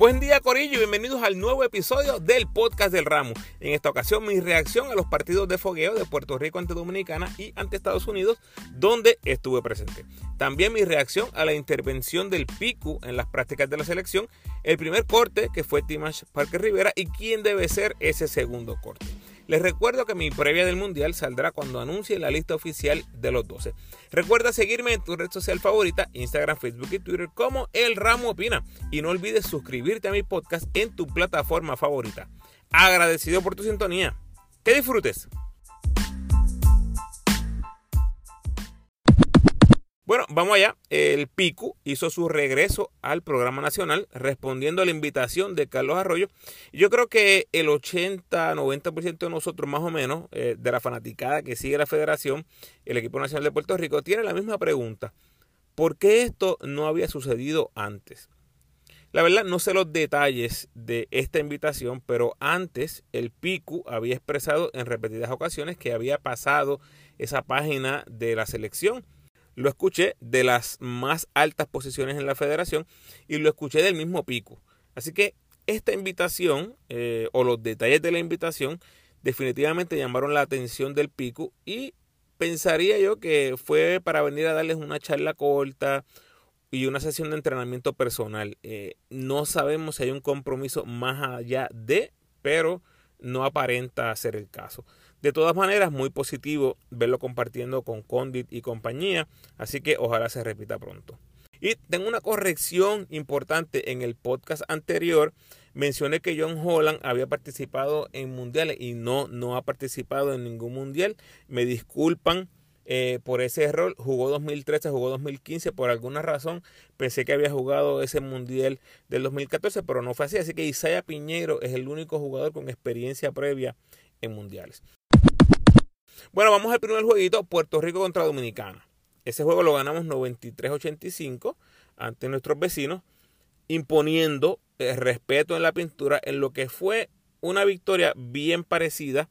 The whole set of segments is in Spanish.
Buen día Corillo bienvenidos al nuevo episodio del podcast del ramo. En esta ocasión mi reacción a los partidos de fogueo de Puerto Rico ante Dominicana y ante Estados Unidos donde estuve presente. También mi reacción a la intervención del PICU en las prácticas de la selección, el primer corte que fue Timash Parker Rivera y quién debe ser ese segundo corte. Les recuerdo que mi previa del Mundial saldrá cuando anuncie la lista oficial de los 12. Recuerda seguirme en tu red social favorita, Instagram, Facebook y Twitter como El Ramo Opina. Y no olvides suscribirte a mi podcast en tu plataforma favorita. Agradecido por tu sintonía. Que disfrutes. Bueno, vamos allá. El PICU hizo su regreso al programa nacional respondiendo a la invitación de Carlos Arroyo. Yo creo que el 80-90% de nosotros, más o menos, eh, de la fanaticada que sigue la federación, el equipo nacional de Puerto Rico, tiene la misma pregunta. ¿Por qué esto no había sucedido antes? La verdad, no sé los detalles de esta invitación, pero antes el PICU había expresado en repetidas ocasiones que había pasado esa página de la selección lo escuché de las más altas posiciones en la federación y lo escuché del mismo pico. Así que esta invitación eh, o los detalles de la invitación definitivamente llamaron la atención del pico y pensaría yo que fue para venir a darles una charla corta y una sesión de entrenamiento personal. Eh, no sabemos si hay un compromiso más allá de, pero no aparenta ser el caso. De todas maneras, muy positivo verlo compartiendo con Condit y compañía, así que ojalá se repita pronto. Y tengo una corrección importante en el podcast anterior. Mencioné que John Holland había participado en mundiales y no, no ha participado en ningún mundial. Me disculpan eh, por ese error. Jugó 2013, jugó 2015. Por alguna razón pensé que había jugado ese mundial del 2014, pero no fue así. Así que Isaiah Piñero es el único jugador con experiencia previa en mundiales. Bueno, vamos al primer jueguito, Puerto Rico contra Dominicana. Ese juego lo ganamos 93-85 ante nuestros vecinos, imponiendo el respeto en la pintura en lo que fue una victoria bien parecida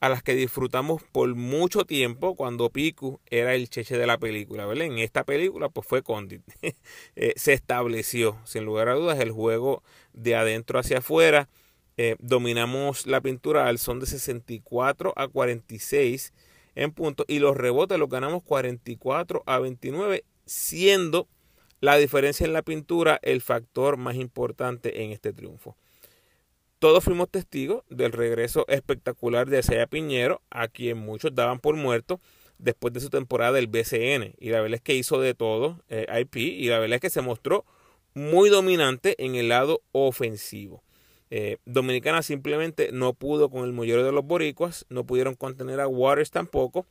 a las que disfrutamos por mucho tiempo cuando Piku era el cheche de la película, ¿verdad? En esta película pues fue Condit. Eh, se estableció, sin lugar a dudas, el juego de adentro hacia afuera, eh, dominamos la pintura al son de 64 a 46 en puntos y los rebotes los ganamos 44 a 29, siendo la diferencia en la pintura el factor más importante en este triunfo. Todos fuimos testigos del regreso espectacular de Isaiah Piñero, a quien muchos daban por muerto después de su temporada del BCN. Y la verdad es que hizo de todo eh, IP y la verdad es que se mostró muy dominante en el lado ofensivo. Eh, Dominicana simplemente no pudo con el mollero de los boricuas, no pudieron contener a Waters tampoco.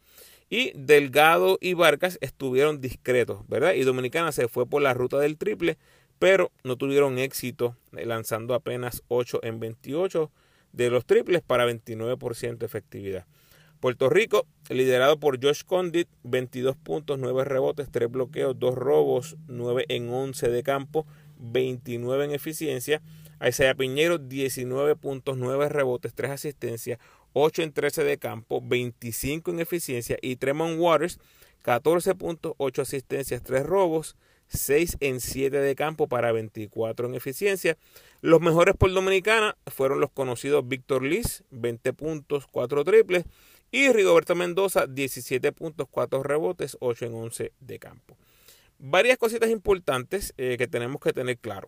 Y Delgado y Vargas estuvieron discretos, ¿verdad? Y Dominicana se fue por la ruta del triple, pero no tuvieron éxito, eh, lanzando apenas 8 en 28 de los triples para 29% efectividad. Puerto Rico, liderado por Josh Condit, 22 puntos, 9 rebotes, 3 bloqueos, 2 robos, 9 en 11 de campo, 29 en eficiencia. Isaiah Piñero, 19.9 rebotes, 3 asistencias, 8 en 13 de campo, 25 en eficiencia. Y Tremont Waters, 14.8 asistencias, 3 robos, 6 en 7 de campo para 24 en eficiencia. Los mejores por Dominicana fueron los conocidos Víctor Liz, 20 puntos, 4 triples. Y Rigoberto Mendoza, 17 puntos, 4 rebotes, 8 en 11 de campo. Varias cositas importantes eh, que tenemos que tener claro.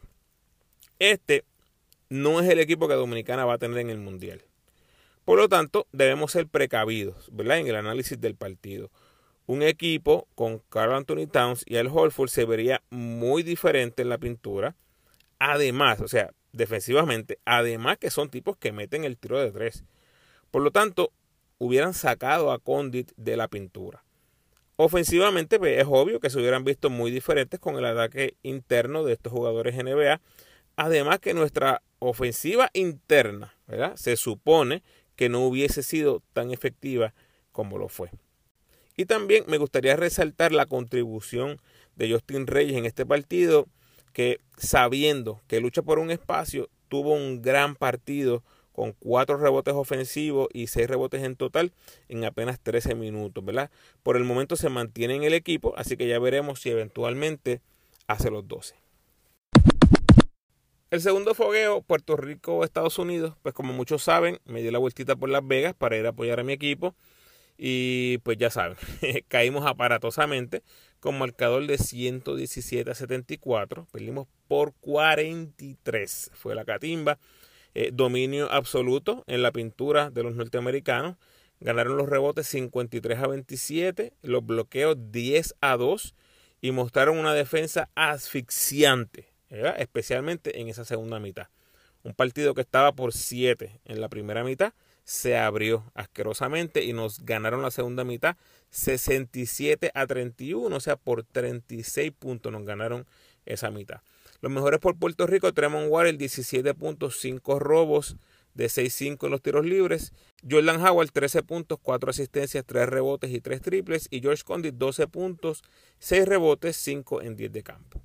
Este no es el equipo que Dominicana va a tener en el Mundial. Por lo tanto, debemos ser precavidos ¿verdad? en el análisis del partido. Un equipo con Carl Anthony Towns y Al Holford se vería muy diferente en la pintura. Además, o sea, defensivamente, además que son tipos que meten el tiro de tres. Por lo tanto, hubieran sacado a Condit de la pintura. Ofensivamente, pues, es obvio que se hubieran visto muy diferentes con el ataque interno de estos jugadores NBA. Además que nuestra ofensiva interna, ¿verdad? Se supone que no hubiese sido tan efectiva como lo fue. Y también me gustaría resaltar la contribución de Justin Reyes en este partido, que sabiendo que lucha por un espacio, tuvo un gran partido con cuatro rebotes ofensivos y seis rebotes en total en apenas 13 minutos, ¿verdad? Por el momento se mantiene en el equipo, así que ya veremos si eventualmente hace los 12. El segundo fogueo, Puerto Rico, Estados Unidos, pues como muchos saben, me dio la vueltita por Las Vegas para ir a apoyar a mi equipo. Y pues ya saben, caímos aparatosamente con marcador de 117 a 74. Perdimos por 43. Fue la catimba. Eh, dominio absoluto en la pintura de los norteamericanos. Ganaron los rebotes 53 a 27, los bloqueos 10 a 2 y mostraron una defensa asfixiante, especialmente en esa segunda mitad. Un partido que estaba por 7 en la primera mitad se abrió asquerosamente y nos ganaron la segunda mitad 67 a 31, o sea, por 36 puntos nos ganaron esa mitad. Los mejores por Puerto Rico, Tremont Water 17.5 robos de 6-5 en los tiros libres. Jordan Howard 13 puntos, 4 asistencias, 3 rebotes y 3 triples. Y George Condit 12 puntos, 6 rebotes, 5 en 10 de campo.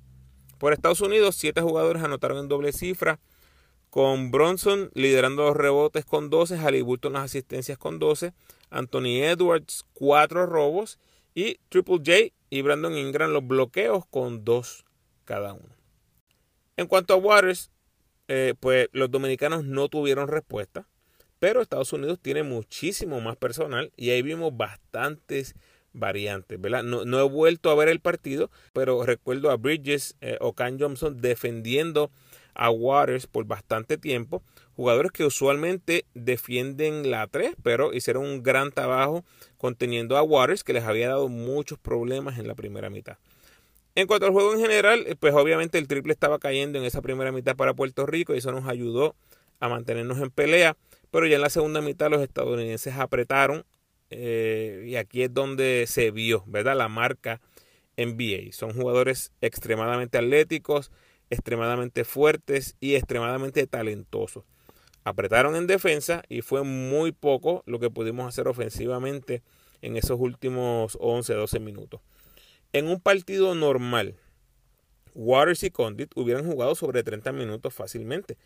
Por Estados Unidos, 7 jugadores anotaron en doble cifra con Bronson liderando los rebotes con 12, Halliburton las asistencias con 12, Anthony Edwards 4 robos y Triple J y Brandon Ingram los bloqueos con 2 cada uno. En cuanto a Waters, eh, pues los dominicanos no tuvieron respuesta, pero Estados Unidos tiene muchísimo más personal y ahí vimos bastantes variantes, ¿verdad? No, he vuelto a ver el partido, pero recuerdo a Bridges eh, o Can Johnson defendiendo a Waters por bastante tiempo. Jugadores que usualmente defienden la 3, pero hicieron un gran trabajo conteniendo a Waters, que les había dado muchos problemas en la primera mitad. En cuanto al juego en general, eh, pues obviamente el triple estaba cayendo en esa primera mitad para Puerto Rico y eso nos ayudó a mantenernos en pelea. Pero ya en la segunda mitad los estadounidenses apretaron eh, y aquí es donde se vio, ¿verdad? La marca NBA. Son jugadores extremadamente atléticos, extremadamente fuertes y extremadamente talentosos. Apretaron en defensa y fue muy poco lo que pudimos hacer ofensivamente en esos últimos 11, 12 minutos. En un partido normal, Waters y Condit hubieran jugado sobre 30 minutos fácilmente.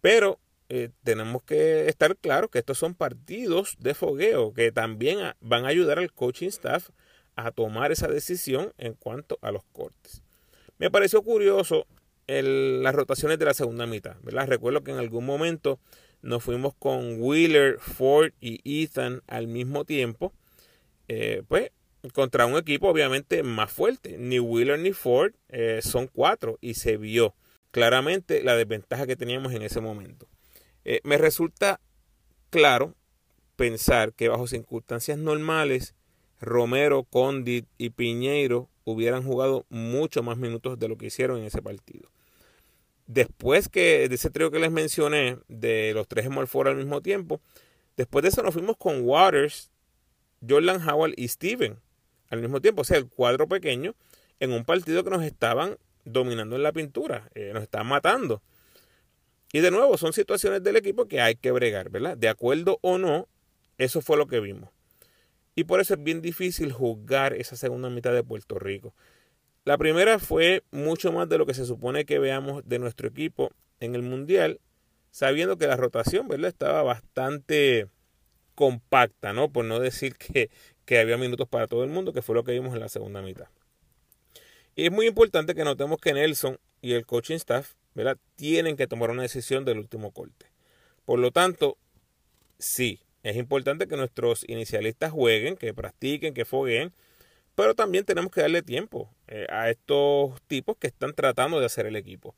Pero eh, tenemos que estar claros que estos son partidos de fogueo que también van a ayudar al coaching staff a tomar esa decisión en cuanto a los cortes. Me pareció curioso las rotaciones de la segunda mitad. Recuerdo que en algún momento nos fuimos con Wheeler, Ford y Ethan al mismo tiempo. Eh, pues contra un equipo obviamente más fuerte. Ni Wheeler ni Ford eh, son cuatro y se vio claramente la desventaja que teníamos en ese momento. Eh, me resulta claro pensar que bajo circunstancias normales Romero, Condit y Piñeiro hubieran jugado mucho más minutos de lo que hicieron en ese partido. Después que de ese trío que les mencioné, de los tres Small al mismo tiempo, después de eso nos fuimos con Waters, Jordan Howard y Steven al mismo tiempo. O sea, el cuadro pequeño en un partido que nos estaban dominando en la pintura, eh, nos estaban matando. Y de nuevo, son situaciones del equipo que hay que bregar, ¿verdad? De acuerdo o no, eso fue lo que vimos. Y por eso es bien difícil juzgar esa segunda mitad de Puerto Rico. La primera fue mucho más de lo que se supone que veamos de nuestro equipo en el Mundial, sabiendo que la rotación ¿verdad? estaba bastante compacta, ¿no? Por no decir que, que había minutos para todo el mundo, que fue lo que vimos en la segunda mitad. Y es muy importante que notemos que Nelson y el coaching staff tienen que tomar una decisión del último corte. Por lo tanto, sí, es importante que nuestros inicialistas jueguen, que practiquen, que fogueen, pero también tenemos que darle tiempo eh, a estos tipos que están tratando de hacer el equipo.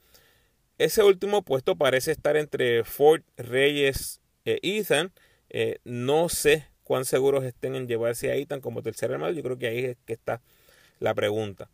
Ese último puesto parece estar entre Ford, Reyes e Ethan. Eh, no sé cuán seguros estén en llevarse a Ethan como tercer hermano. Yo creo que ahí es que está la pregunta.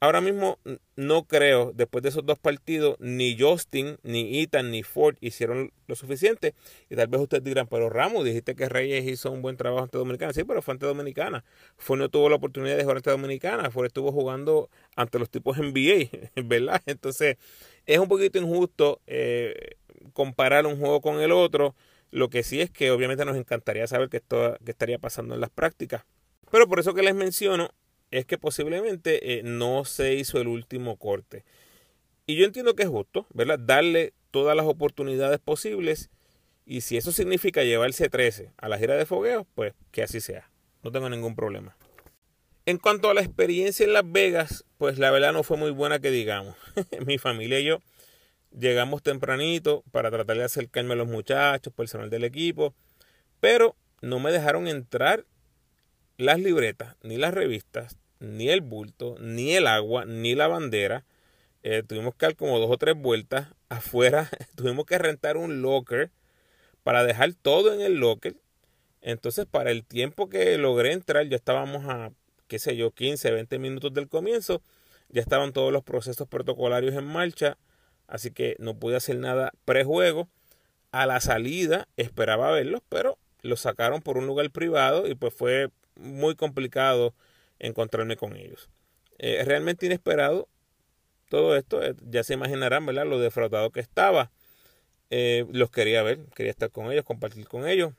Ahora mismo no creo, después de esos dos partidos, ni Justin, ni Ethan, ni Ford hicieron lo suficiente. Y tal vez ustedes dirán, pero Ramos, dijiste que Reyes hizo un buen trabajo ante Dominicana. Sí, pero fue ante Dominicana. Ford no tuvo la oportunidad de jugar ante Dominicana. Ford estuvo jugando ante los tipos NBA, ¿verdad? Entonces, es un poquito injusto eh, comparar un juego con el otro. Lo que sí es que obviamente nos encantaría saber qué, esto, qué estaría pasando en las prácticas. Pero por eso que les menciono, es que posiblemente eh, no se hizo el último corte. Y yo entiendo que es justo, ¿verdad? Darle todas las oportunidades posibles. Y si eso significa llevarse 13 a la gira de fogueo, pues que así sea. No tengo ningún problema. En cuanto a la experiencia en Las Vegas, pues la verdad no fue muy buena que digamos. Mi familia y yo Llegamos tempranito para tratar de acercarme a los muchachos, personal del equipo, pero no me dejaron entrar las libretas, ni las revistas, ni el bulto, ni el agua, ni la bandera. Eh, tuvimos que dar como dos o tres vueltas afuera. tuvimos que rentar un locker para dejar todo en el locker. Entonces, para el tiempo que logré entrar, ya estábamos a, qué sé yo, 15, 20 minutos del comienzo. Ya estaban todos los procesos protocolarios en marcha. Así que no pude hacer nada prejuego. A la salida esperaba verlos, pero los sacaron por un lugar privado y pues fue muy complicado encontrarme con ellos. Eh, realmente inesperado todo esto, eh, ya se imaginarán, ¿verdad? Lo defraudado que estaba. Eh, los quería ver, quería estar con ellos, compartir con ellos.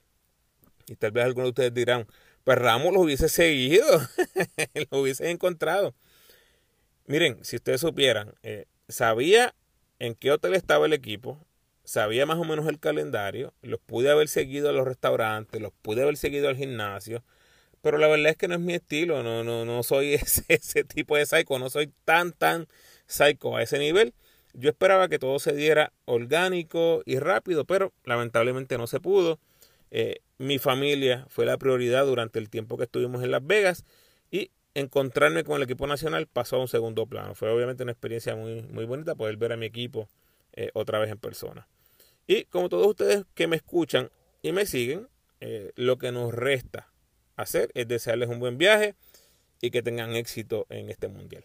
Y tal vez algunos de ustedes dirán, pues Ramos los hubiese seguido, los hubiese encontrado. Miren, si ustedes supieran, sabía en qué hotel estaba el equipo, sabía más o menos el calendario, los pude haber seguido a los restaurantes, los pude haber seguido al gimnasio, pero la verdad es que no es mi estilo, no, no, no soy ese, ese tipo de psycho, no soy tan, tan psycho a ese nivel. Yo esperaba que todo se diera orgánico y rápido, pero lamentablemente no se pudo. Eh, mi familia fue la prioridad durante el tiempo que estuvimos en Las Vegas y encontrarme con el equipo nacional pasó a un segundo plano. Fue obviamente una experiencia muy, muy bonita poder ver a mi equipo eh, otra vez en persona. Y como todos ustedes que me escuchan y me siguen, eh, lo que nos resta hacer es desearles un buen viaje y que tengan éxito en este mundial.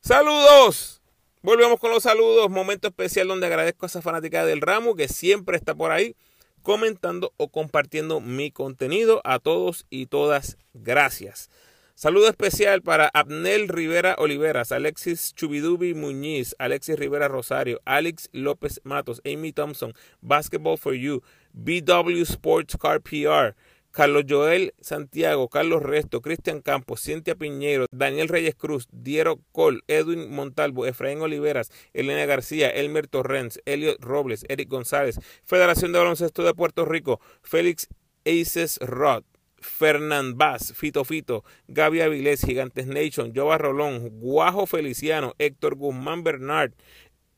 Saludos. Volvemos con los saludos. Momento especial donde agradezco a esa fanática del ramo que siempre está por ahí comentando o compartiendo mi contenido. A todos y todas, gracias. Saludo especial para Abnel Rivera Oliveras, Alexis Chubidubi Muñiz, Alexis Rivera Rosario, Alex López Matos, Amy Thompson, Basketball for You, BW Sports Car PR, Carlos Joel Santiago, Carlos Resto, Cristian Campos, Cintia Piñero, Daniel Reyes Cruz, Diero Col, Edwin Montalvo, Efraín Oliveras, Elena García, Elmer Torrens, Elliot Robles, Eric González, Federación de Baloncesto de Puerto Rico, Félix Aces Rod, Fernán Vaz, Fito Fito, Gaby Avilés, Gigantes Nation, Jova Rolón, Guajo Feliciano, Héctor Guzmán Bernard,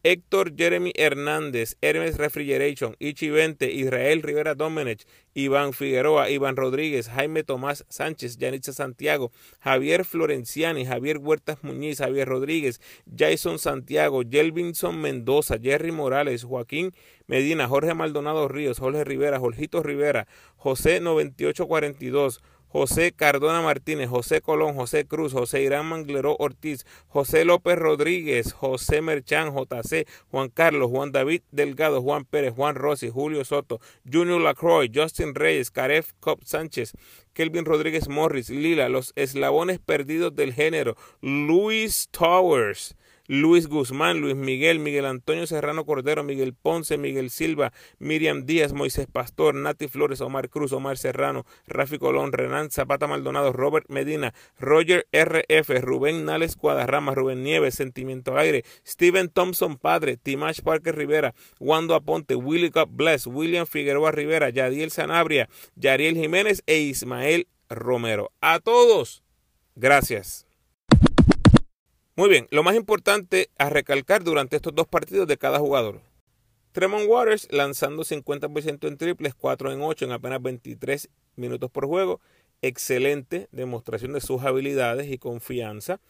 Héctor Jeremy Hernández, Hermes Refrigeration, Ichi 20, Israel Rivera Domenech, Iván Figueroa, Iván Rodríguez, Jaime Tomás Sánchez, Yanitza Santiago, Javier Florenciani, Javier Huertas Muñiz, Javier Rodríguez, Jason Santiago, Jelvinson Mendoza, Jerry Morales, Joaquín Medina, Jorge Maldonado Ríos, Jorge Rivera, Jorgito Rivera, José 9842, José Cardona Martínez, José Colón, José Cruz, José Irán Mangleró Ortiz, José López Rodríguez, José Merchán, JC, Juan Carlos, Juan David Delgado, Juan Pérez, Juan Rossi, Julio Soto, Junior Lacroix, Justin Reyes, Caref Cop Sánchez, Kelvin Rodríguez Morris, Lila, los eslabones perdidos del género, Luis Towers, Luis Guzmán, Luis Miguel, Miguel Antonio Serrano Cordero, Miguel Ponce, Miguel Silva, Miriam Díaz, Moisés Pastor, Nati Flores, Omar Cruz, Omar Serrano, Rafi Colón, Renan Zapata Maldonado, Robert Medina, Roger RF, Rubén Nales Cuadarrama, Rubén Nieves, Sentimiento Aire, Steven Thompson Padre, Timash Parker Rivera, Wando Aponte, Willy God Bless, William Figueroa Rivera, Yadiel Sanabria, Yariel Jiménez e Ismael Romero. A todos, gracias. Muy bien, lo más importante a recalcar durante estos dos partidos de cada jugador. Tremont Waters lanzando 50% en triples, 4 en 8 en apenas 23 minutos por juego. Excelente demostración de sus habilidades y confianza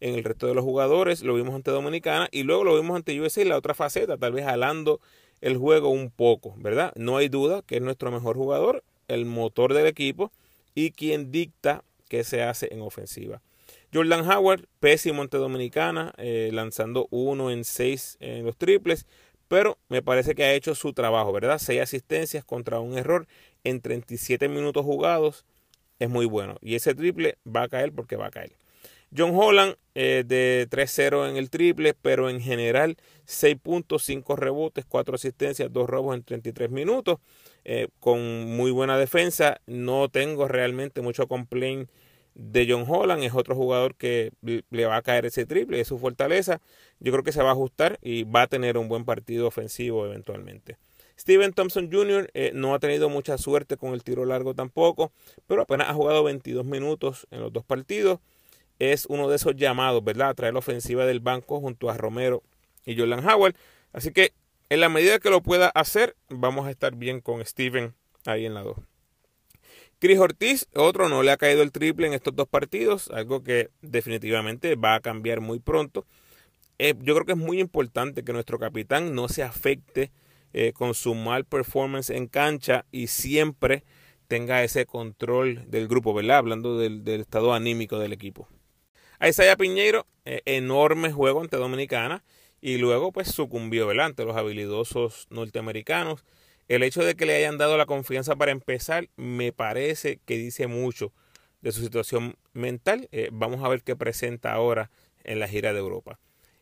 en el resto de los jugadores. Lo vimos ante Dominicana y luego lo vimos ante USA en la otra faceta, tal vez jalando el juego un poco, ¿verdad? No hay duda que es nuestro mejor jugador, el motor del equipo y quien dicta qué se hace en ofensiva. Jordan Howard, pésimo ante Dominicana, eh, lanzando uno en seis en los triples, pero me parece que ha hecho su trabajo, ¿verdad? Seis asistencias contra un error en 37 minutos jugados es muy bueno. Y ese triple va a caer porque va a caer. John Holland eh, de 3-0 en el triple, pero en general 6 puntos, 5 rebotes, 4 asistencias, 2 robos en 33 minutos, eh, con muy buena defensa. No tengo realmente mucho complaint de John Holland es otro jugador que le va a caer ese triple, es su fortaleza. Yo creo que se va a ajustar y va a tener un buen partido ofensivo eventualmente. Steven Thompson Jr. Eh, no ha tenido mucha suerte con el tiro largo tampoco, pero apenas ha jugado 22 minutos en los dos partidos es uno de esos llamados, ¿verdad? A traer la ofensiva del banco junto a Romero y Jordan Howard. Así que en la medida que lo pueda hacer, vamos a estar bien con Steven ahí en la 2. Chris Ortiz, otro, no le ha caído el triple en estos dos partidos, algo que definitivamente va a cambiar muy pronto. Eh, yo creo que es muy importante que nuestro capitán no se afecte eh, con su mal performance en cancha y siempre tenga ese control del grupo, ¿verdad? Hablando del, estado anímico del equipo. A Isaiah Piñeiro, eh, enorme juego ante Dominicana y luego pues sucumbió, ¿verdad? Ante los habilidosos norteamericanos. El hecho de que le hayan dado la confianza para empezar me parece que dice mucho de su situación mental. Eh, vamos a ver qué presenta ahora en la gira de Europa.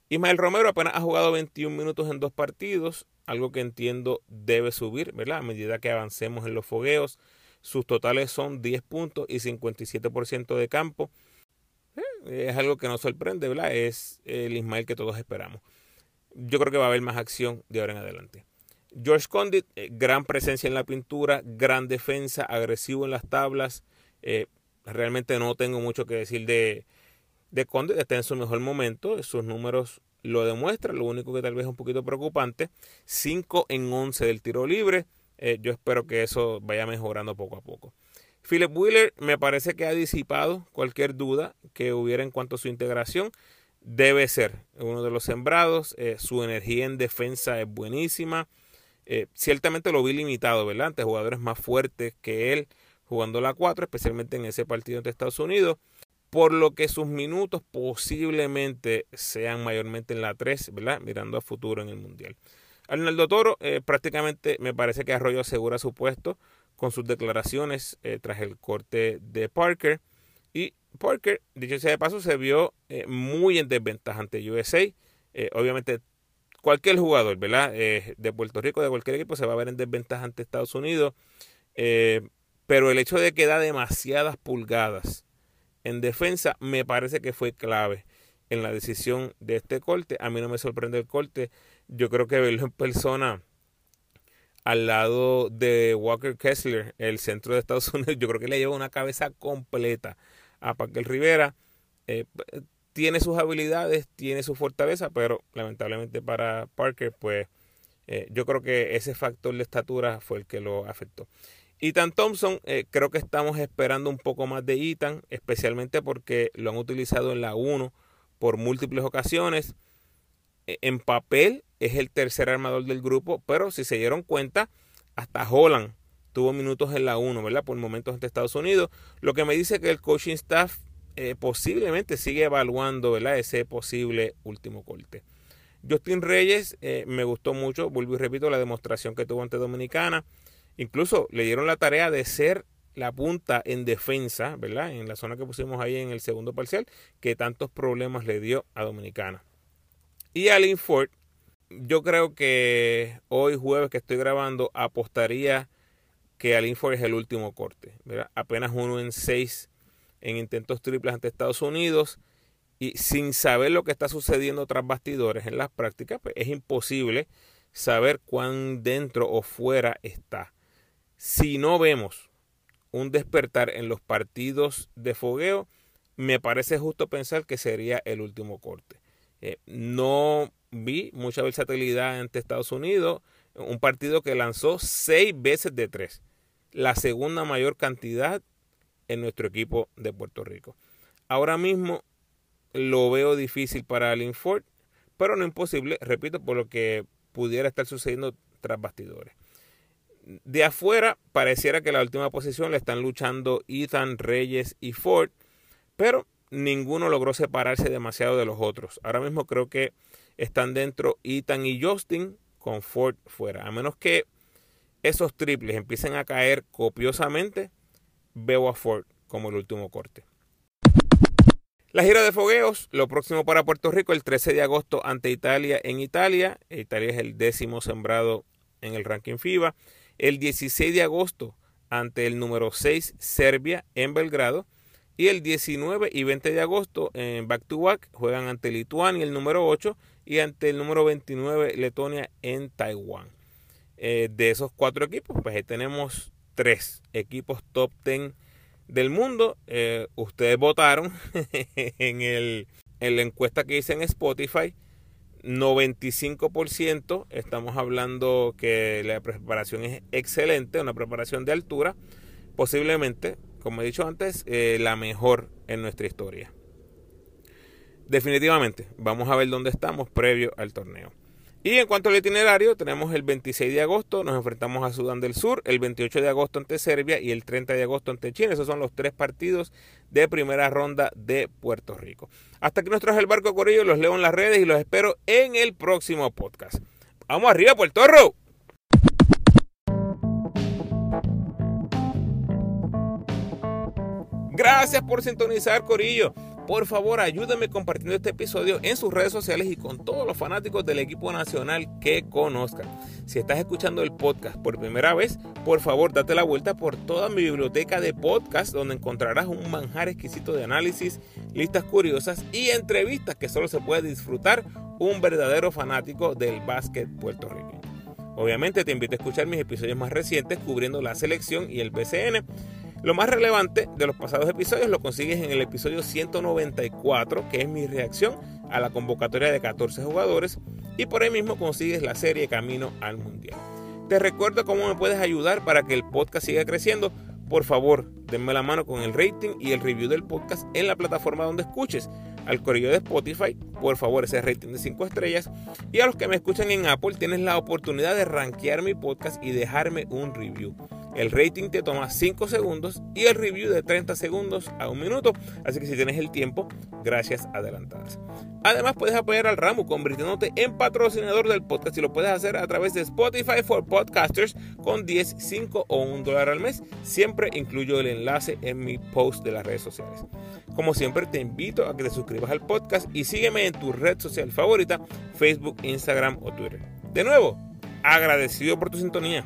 Ismael Romero apenas ha jugado 21 minutos en dos partidos, algo que entiendo debe subir, ¿verdad? A medida que avancemos en los fogueos. Sus totales son 10 puntos y 57% de campo. Eh, es algo que nos sorprende, ¿verdad? Es el Ismael que todos esperamos. Yo creo que va a haber más acción de ahora en adelante. George Condit, eh, gran presencia en la pintura, gran defensa, agresivo en las tablas. Eh, realmente no tengo mucho que decir de, de Condit, está en su mejor momento, sus números lo demuestran, lo único que tal vez es un poquito preocupante, 5 en 11 del tiro libre, eh, yo espero que eso vaya mejorando poco a poco. Philip Wheeler me parece que ha disipado cualquier duda que hubiera en cuanto a su integración. Debe ser uno de los sembrados. su energía en defensa es buenísima. Eh, ciertamente lo vi limitado, ¿verdad? Ante jugadores más fuertes que él jugando la 4, especialmente en ese partido ante Estados Unidos, por lo que sus minutos posiblemente sean mayormente en la 3, ¿verdad? Mirando a futuro en el Mundial. Arnaldo Toro, eh, prácticamente me parece que Arroyo asegura su puesto con sus declaraciones eh, tras el corte de Parker. Y Parker, dicho sea de paso, se vio muy en desventaja ante USA. obviamente cualquier jugador, ¿verdad? Eh, de Puerto Rico, de cualquier equipo, se va a ver en desventaja ante Estados Unidos. Eh, pero el hecho de que da demasiadas pulgadas en defensa me parece que fue clave en la decisión de este corte. A mí no me sorprende el corte. Yo creo que verlo en persona al lado de Walker Kessler, el centro de Estados Unidos, yo creo que le lleva una cabeza completa a Paquel Rivera. Eh, tiene sus habilidades, tiene su fortaleza, pero lamentablemente para Parker, pues eh, yo creo que ese factor de estatura fue el que lo afectó. Ethan Thompson, eh, creo que estamos esperando un poco más de Ethan, especialmente porque lo han utilizado en la 1 por múltiples ocasiones. E, en papel es el tercer armador del grupo, pero si se dieron cuenta, hasta Holland tuvo minutos en la 1, ¿verdad? Por momentos ante Estados Unidos, lo que me dice que el coaching staff eh, posiblemente sigue evaluando ¿verdad? ese posible último corte. Justin Reyes eh, me gustó mucho, vuelvo y repito, la demostración que tuvo ante Dominicana. Incluso le dieron la tarea de ser la punta en defensa, ¿verdad? En la zona que pusimos ahí en el segundo parcial, que tantos problemas le dio a Dominicana. Y Alin Ford, yo creo que hoy jueves que estoy grabando, apostaría que Alin Ford es el último corte. Apenas uno en seis en intentos triples ante Estados Unidos y sin saber lo que está sucediendo tras bastidores en las prácticas, pues es imposible saber cuán dentro o fuera está. Si no vemos un despertar en los partidos de fogueo, me parece justo pensar que sería el último corte. Eh, no vi mucha versatilidad ante Estados Unidos, un partido que lanzó seis veces de tres, la segunda mayor cantidad en nuestro equipo de Puerto Rico. Ahora mismo lo veo difícil para Alin Ford, pero no imposible, repito, por lo que pudiera estar sucediendo tras bastidores. De afuera, pareciera que la última posición la están luchando Ethan, Reyes y Ford, pero ninguno logró separarse demasiado de los otros. Ahora mismo creo que están dentro Ethan y Justin con Ford fuera. A menos que esos triples empiecen a caer copiosamente, veo Ford como el último corte. La gira de fogueos, lo próximo para Puerto Rico, el 13 de agosto ante Italia en Italia. Italia es el décimo sembrado en el ranking FIBA. El 16 de agosto ante el número 6 Serbia en Belgrado. Y el 19 y 20 de agosto en back to back juegan ante Lituania el número 8 y ante el número 29 Letonia en Taiwán. Eh, de esos cuatro equipos, pues ahí tenemos tres equipos top 10 del mundo. Eh, ustedes votaron en, el, la encuesta que hice en Spotify. 95% estamos hablando que la preparación es excelente, una preparación de altura, posiblemente, como he dicho antes, eh, la mejor en nuestra historia. Definitivamente, vamos a ver dónde estamos previo al torneo. Y en cuanto al itinerario, tenemos el 26 de agosto, nos enfrentamos a Sudán del Sur, el 28 de agosto ante Serbia y el 30 de agosto ante China. Esos son los tres partidos de primera ronda de Puerto Rico. Hasta aquí nos traje el barco Corillo, los leo en las redes y los espero en el próximo podcast. ¡Vamos arriba, Puerto Rico! Gracias por sintonizar, Corillo. Por favor, ayúdame compartiendo este episodio en sus redes sociales y con todos los fanáticos del equipo nacional que conozcan. Si estás escuchando el podcast por primera vez, por favor, date la vuelta por toda mi biblioteca de podcast donde encontrarás un manjar exquisito de análisis, listas curiosas y entrevistas que solo se puede disfrutar un verdadero fanático del básquet puertorriqueño. Obviamente te invito a escuchar mis episodios más recientes cubriendo la selección y el PCN lo más relevante de los pasados episodios lo consigues en el episodio 194, que es mi reacción a la convocatoria de 14 jugadores, y por ahí mismo consigues la serie Camino al Mundial. Te recuerdo cómo me puedes ayudar para que el podcast siga creciendo. Por favor, denme la mano con el rating y el review del podcast en la plataforma donde escuches. Al correo de Spotify, por favor, ese rating de 5 estrellas. Y a los que me escuchan en Apple, tienes la oportunidad de rankear mi podcast y dejarme un review. El rating te toma 5 segundos y el review de 30 segundos a un minuto. Así que si tienes el tiempo, gracias adelantadas. Además, puedes apoyar al ramo convirtiéndote en patrocinador del podcast y lo puedes hacer a través de Spotify for Podcasters con 10, 5 o 1 dólar al mes. Siempre incluyo el enlace en mi post de las redes sociales. Como siempre, te invito a que te suscribas al podcast y sígueme en tu red social favorita, Facebook, Instagram o Twitter. De nuevo, agradecido por tu sintonía.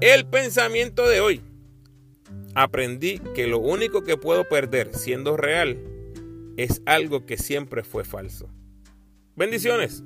El pensamiento de hoy. Aprendí que lo único que puedo perder siendo real es algo que siempre fue falso. Bendiciones.